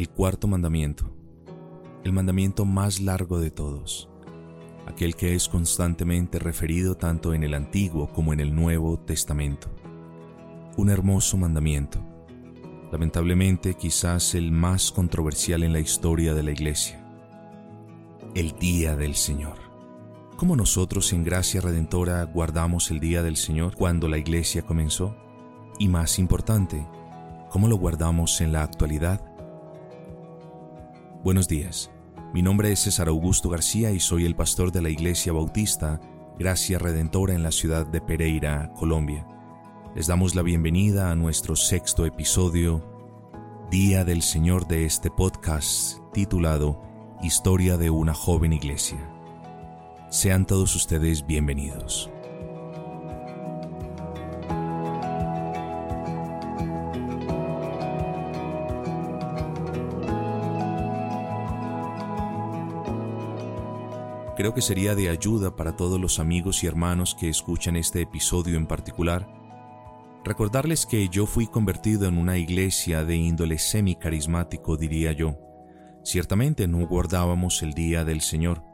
El cuarto mandamiento, el mandamiento más largo de todos, aquel que es constantemente referido tanto en el Antiguo como en el Nuevo Testamento. Un hermoso mandamiento, lamentablemente quizás el más controversial en la historia de la Iglesia. El Día del Señor. ¿Cómo nosotros en Gracia Redentora guardamos el Día del Señor cuando la Iglesia comenzó? Y más importante, ¿cómo lo guardamos en la actualidad? Buenos días. Mi nombre es César Augusto García y soy el pastor de la Iglesia Bautista Gracia Redentora en la ciudad de Pereira, Colombia. Les damos la bienvenida a nuestro sexto episodio, Día del Señor de este podcast titulado Historia de una joven iglesia. Sean todos ustedes bienvenidos. Creo que sería de ayuda para todos los amigos y hermanos que escuchan este episodio en particular. Recordarles que yo fui convertido en una iglesia de índole semi-carismático, diría yo. Ciertamente no guardábamos el día del Señor.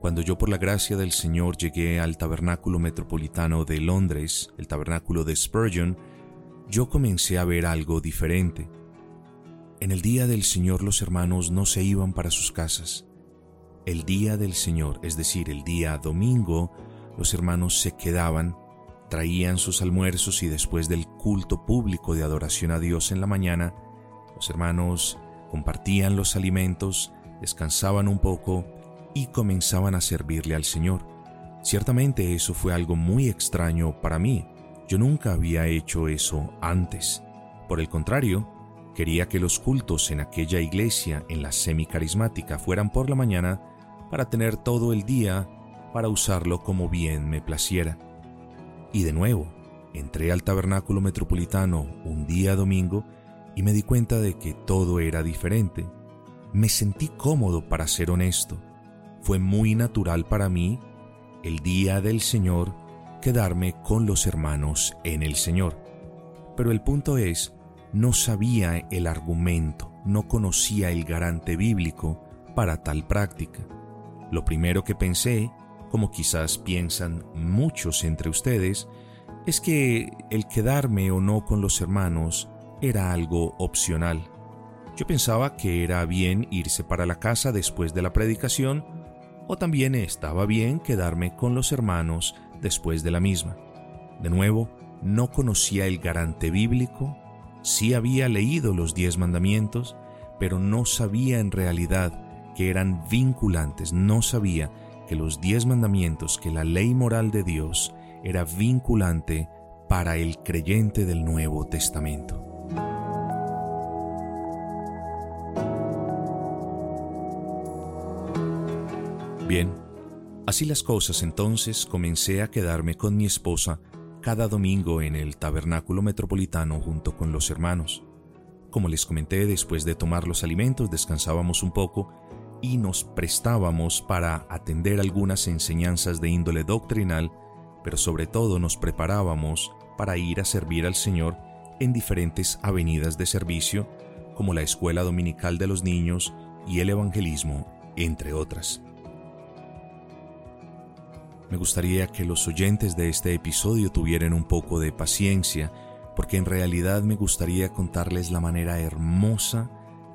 Cuando yo por la gracia del Señor llegué al tabernáculo metropolitano de Londres, el tabernáculo de Spurgeon, yo comencé a ver algo diferente. En el día del Señor los hermanos no se iban para sus casas el día del Señor, es decir, el día domingo, los hermanos se quedaban, traían sus almuerzos y después del culto público de adoración a Dios en la mañana, los hermanos compartían los alimentos, descansaban un poco y comenzaban a servirle al Señor. Ciertamente eso fue algo muy extraño para mí. Yo nunca había hecho eso antes. Por el contrario, quería que los cultos en aquella iglesia, en la semicarismática, fueran por la mañana para tener todo el día para usarlo como bien me placiera. Y de nuevo, entré al tabernáculo metropolitano un día domingo y me di cuenta de que todo era diferente. Me sentí cómodo para ser honesto. Fue muy natural para mí, el día del Señor, quedarme con los hermanos en el Señor. Pero el punto es, no sabía el argumento, no conocía el garante bíblico para tal práctica. Lo primero que pensé, como quizás piensan muchos entre ustedes, es que el quedarme o no con los hermanos era algo opcional. Yo pensaba que era bien irse para la casa después de la predicación, o también estaba bien quedarme con los hermanos después de la misma. De nuevo, no conocía el garante bíblico, sí había leído los diez mandamientos, pero no sabía en realidad que eran vinculantes. No sabía que los diez mandamientos, que la ley moral de Dios era vinculante para el creyente del Nuevo Testamento. Bien, así las cosas entonces comencé a quedarme con mi esposa cada domingo en el tabernáculo metropolitano junto con los hermanos. Como les comenté, después de tomar los alimentos descansábamos un poco y nos prestábamos para atender algunas enseñanzas de índole doctrinal, pero sobre todo nos preparábamos para ir a servir al Señor en diferentes avenidas de servicio, como la Escuela Dominical de los Niños y el Evangelismo, entre otras. Me gustaría que los oyentes de este episodio tuvieran un poco de paciencia, porque en realidad me gustaría contarles la manera hermosa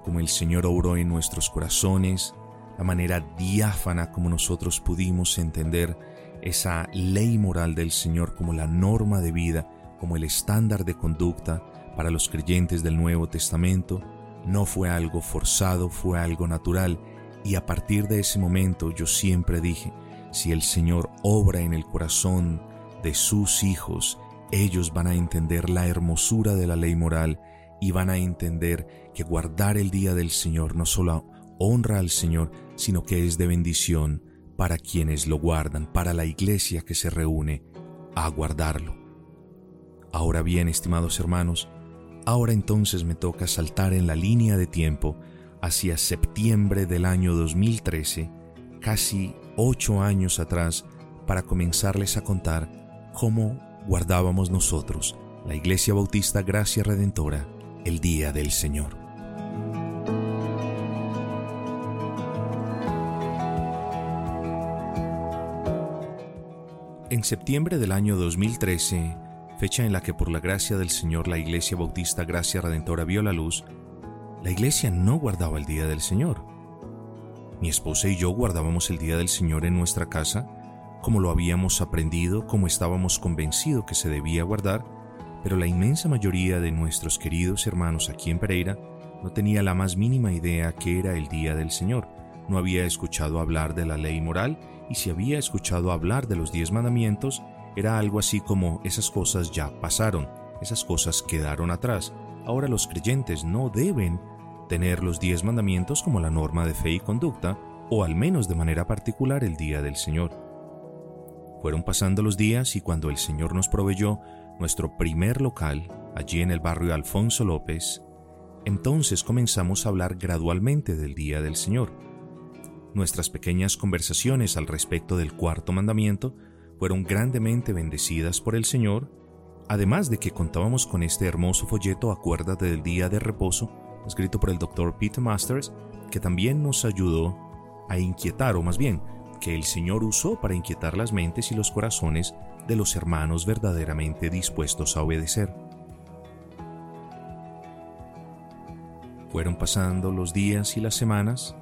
como el Señor obró en nuestros corazones, la manera diáfana como nosotros pudimos entender esa ley moral del Señor como la norma de vida, como el estándar de conducta para los creyentes del Nuevo Testamento, no fue algo forzado, fue algo natural. Y a partir de ese momento yo siempre dije, si el Señor obra en el corazón de sus hijos, ellos van a entender la hermosura de la ley moral y van a entender que guardar el día del Señor no solo honra al Señor, sino que es de bendición para quienes lo guardan, para la iglesia que se reúne a guardarlo. Ahora bien, estimados hermanos, ahora entonces me toca saltar en la línea de tiempo hacia septiembre del año 2013, casi ocho años atrás, para comenzarles a contar cómo guardábamos nosotros, la Iglesia Bautista Gracia Redentora, el día del Señor. En septiembre del año 2013, fecha en la que por la gracia del Señor la Iglesia Bautista Gracia Redentora vio la luz, la Iglesia no guardaba el Día del Señor. Mi esposa y yo guardábamos el Día del Señor en nuestra casa, como lo habíamos aprendido, como estábamos convencidos que se debía guardar, pero la inmensa mayoría de nuestros queridos hermanos aquí en Pereira no tenía la más mínima idea que era el Día del Señor, no había escuchado hablar de la ley moral y si había escuchado hablar de los diez mandamientos, era algo así como esas cosas ya pasaron, esas cosas quedaron atrás. Ahora los creyentes no deben tener los diez mandamientos como la norma de fe y conducta, o al menos de manera particular el día del Señor. Fueron pasando los días y cuando el Señor nos proveyó nuestro primer local, allí en el barrio Alfonso López, entonces comenzamos a hablar gradualmente del día del Señor. Nuestras pequeñas conversaciones al respecto del cuarto mandamiento fueron grandemente bendecidas por el Señor, además de que contábamos con este hermoso folleto Acuérdate del Día de Reposo, escrito por el Dr. Peter Masters, que también nos ayudó a inquietar, o más bien, que el Señor usó para inquietar las mentes y los corazones de los hermanos verdaderamente dispuestos a obedecer. Fueron pasando los días y las semanas,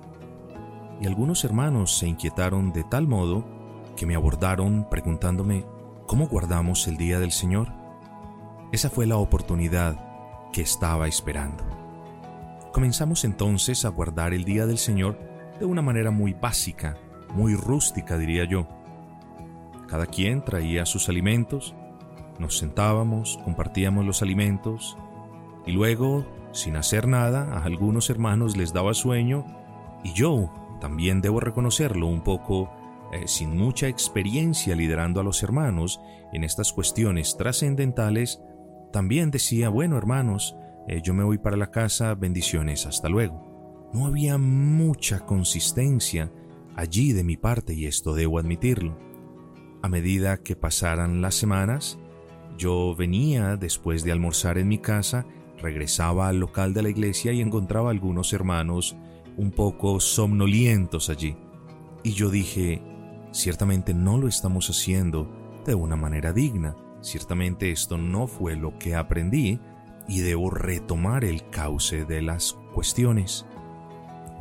y algunos hermanos se inquietaron de tal modo que me abordaron preguntándome cómo guardamos el día del Señor. Esa fue la oportunidad que estaba esperando. Comenzamos entonces a guardar el día del Señor de una manera muy básica, muy rústica diría yo. Cada quien traía sus alimentos, nos sentábamos, compartíamos los alimentos y luego, sin hacer nada, a algunos hermanos les daba sueño y yo, también debo reconocerlo, un poco eh, sin mucha experiencia liderando a los hermanos en estas cuestiones trascendentales, también decía, bueno hermanos, eh, yo me voy para la casa, bendiciones, hasta luego. No había mucha consistencia allí de mi parte y esto debo admitirlo. A medida que pasaran las semanas, yo venía después de almorzar en mi casa, regresaba al local de la iglesia y encontraba algunos hermanos un poco somnolientos allí. Y yo dije, Ciertamente no lo estamos haciendo de una manera digna. Ciertamente esto no fue lo que aprendí y debo retomar el cauce de las cuestiones.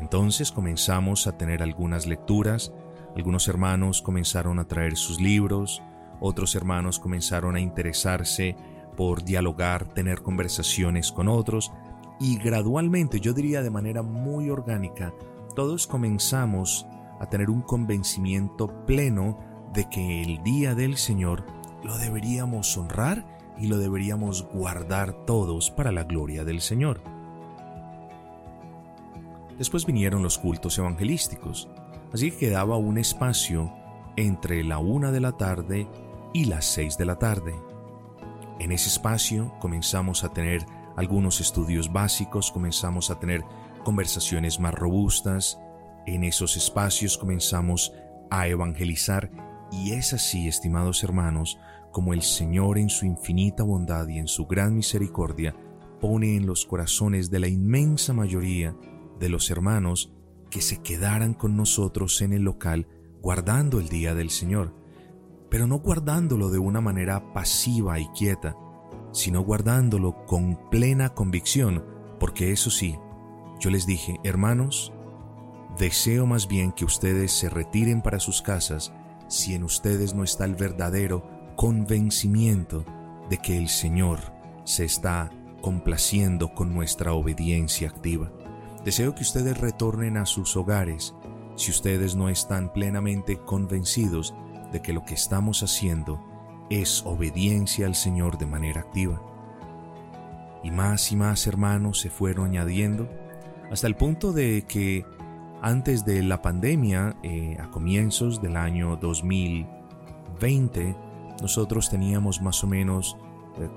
Entonces comenzamos a tener algunas lecturas, algunos hermanos comenzaron a traer sus libros, otros hermanos comenzaron a interesarse por dialogar, tener conversaciones con otros y gradualmente, yo diría de manera muy orgánica, todos comenzamos a tener un convencimiento pleno de que el día del Señor lo deberíamos honrar y lo deberíamos guardar todos para la gloria del Señor. Después vinieron los cultos evangelísticos, así que quedaba un espacio entre la una de la tarde y las seis de la tarde. En ese espacio comenzamos a tener algunos estudios básicos, comenzamos a tener conversaciones más robustas, en esos espacios comenzamos a evangelizar y es así, estimados hermanos, como el Señor en su infinita bondad y en su gran misericordia pone en los corazones de la inmensa mayoría de los hermanos que se quedaran con nosotros en el local guardando el día del Señor, pero no guardándolo de una manera pasiva y quieta, sino guardándolo con plena convicción, porque eso sí, yo les dije, hermanos, Deseo más bien que ustedes se retiren para sus casas si en ustedes no está el verdadero convencimiento de que el Señor se está complaciendo con nuestra obediencia activa. Deseo que ustedes retornen a sus hogares si ustedes no están plenamente convencidos de que lo que estamos haciendo es obediencia al Señor de manera activa. Y más y más hermanos se fueron añadiendo hasta el punto de que antes de la pandemia, eh, a comienzos del año 2020, nosotros teníamos más o menos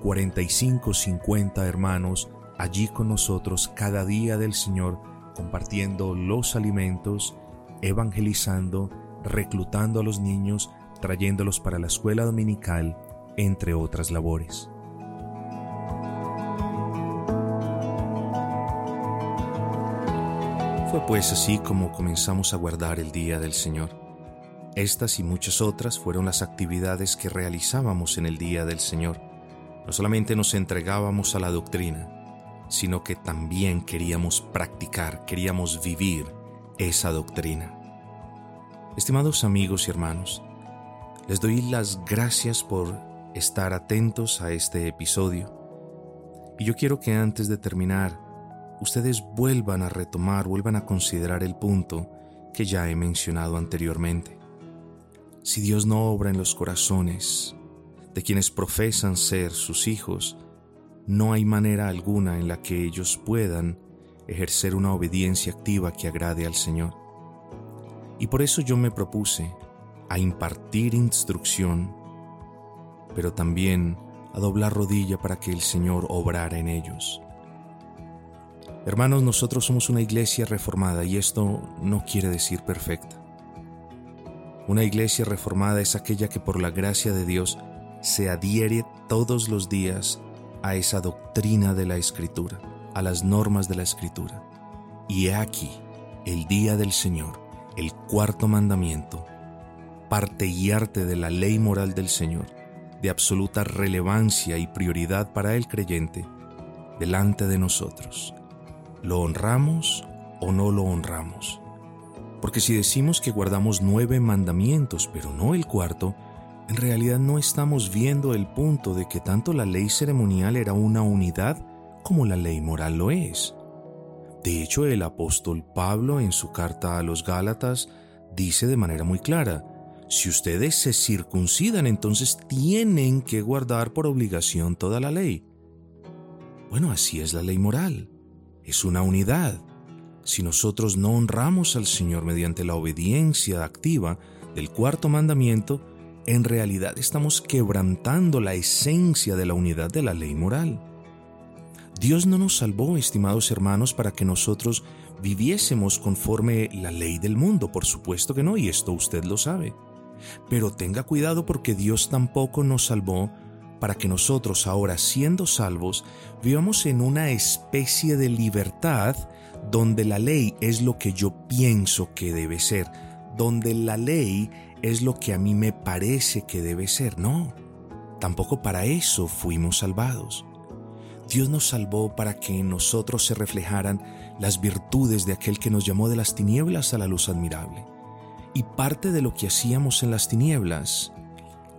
45, eh, 50 hermanos allí con nosotros cada día del Señor, compartiendo los alimentos, evangelizando, reclutando a los niños, trayéndolos para la escuela dominical, entre otras labores. Fue pues así como comenzamos a guardar el día del Señor. Estas y muchas otras fueron las actividades que realizábamos en el día del Señor. No solamente nos entregábamos a la doctrina, sino que también queríamos practicar, queríamos vivir esa doctrina. Estimados amigos y hermanos, les doy las gracias por estar atentos a este episodio. Y yo quiero que antes de terminar, ustedes vuelvan a retomar, vuelvan a considerar el punto que ya he mencionado anteriormente. Si Dios no obra en los corazones de quienes profesan ser sus hijos, no hay manera alguna en la que ellos puedan ejercer una obediencia activa que agrade al Señor. Y por eso yo me propuse a impartir instrucción, pero también a doblar rodilla para que el Señor obrara en ellos. Hermanos, nosotros somos una iglesia reformada y esto no quiere decir perfecta. Una iglesia reformada es aquella que por la gracia de Dios se adhiere todos los días a esa doctrina de la Escritura, a las normas de la Escritura. Y he aquí, el día del Señor, el cuarto mandamiento, parte y arte de la ley moral del Señor, de absoluta relevancia y prioridad para el creyente, delante de nosotros. ¿Lo honramos o no lo honramos? Porque si decimos que guardamos nueve mandamientos, pero no el cuarto, en realidad no estamos viendo el punto de que tanto la ley ceremonial era una unidad como la ley moral lo es. De hecho, el apóstol Pablo en su carta a los Gálatas dice de manera muy clara, si ustedes se circuncidan, entonces tienen que guardar por obligación toda la ley. Bueno, así es la ley moral es una unidad. Si nosotros no honramos al Señor mediante la obediencia activa del cuarto mandamiento, en realidad estamos quebrantando la esencia de la unidad de la ley moral. Dios no nos salvó, estimados hermanos, para que nosotros viviésemos conforme la ley del mundo, por supuesto que no, y esto usted lo sabe. Pero tenga cuidado porque Dios tampoco nos salvó para que nosotros ahora, siendo salvos, vivamos en una especie de libertad donde la ley es lo que yo pienso que debe ser, donde la ley es lo que a mí me parece que debe ser. No, tampoco para eso fuimos salvados. Dios nos salvó para que en nosotros se reflejaran las virtudes de aquel que nos llamó de las tinieblas a la luz admirable. Y parte de lo que hacíamos en las tinieblas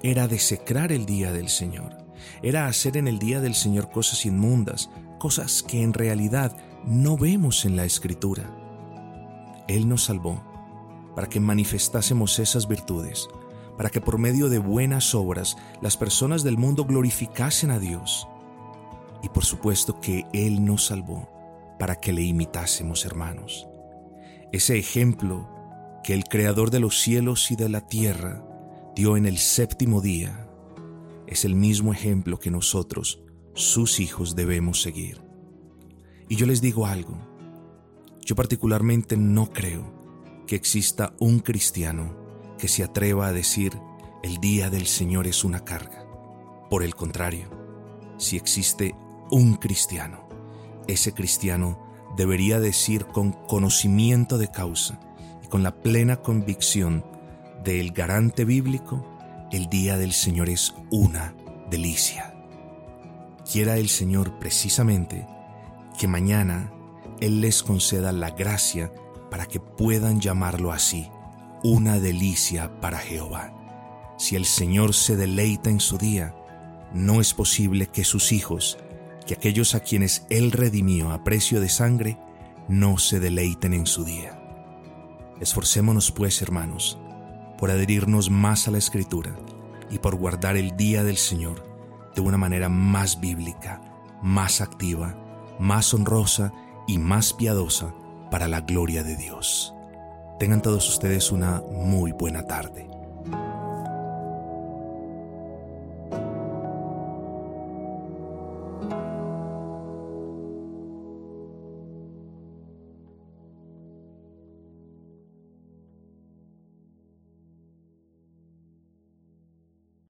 era desecrar el día del Señor, era hacer en el día del Señor cosas inmundas, cosas que en realidad no vemos en la Escritura. Él nos salvó para que manifestásemos esas virtudes, para que por medio de buenas obras las personas del mundo glorificasen a Dios. Y por supuesto que Él nos salvó para que le imitásemos, hermanos. Ese ejemplo que el Creador de los cielos y de la tierra dio en el séptimo día es el mismo ejemplo que nosotros, sus hijos, debemos seguir. Y yo les digo algo, yo particularmente no creo que exista un cristiano que se atreva a decir el día del Señor es una carga. Por el contrario, si existe un cristiano, ese cristiano debería decir con conocimiento de causa y con la plena convicción del garante bíblico, el día del Señor es una delicia. Quiera el Señor precisamente que mañana Él les conceda la gracia para que puedan llamarlo así, una delicia para Jehová. Si el Señor se deleita en su día, no es posible que sus hijos, que aquellos a quienes Él redimió a precio de sangre, no se deleiten en su día. Esforcémonos pues, hermanos, por adherirnos más a la Escritura y por guardar el día del Señor de una manera más bíblica, más activa, más honrosa y más piadosa para la gloria de Dios. Tengan todos ustedes una muy buena tarde.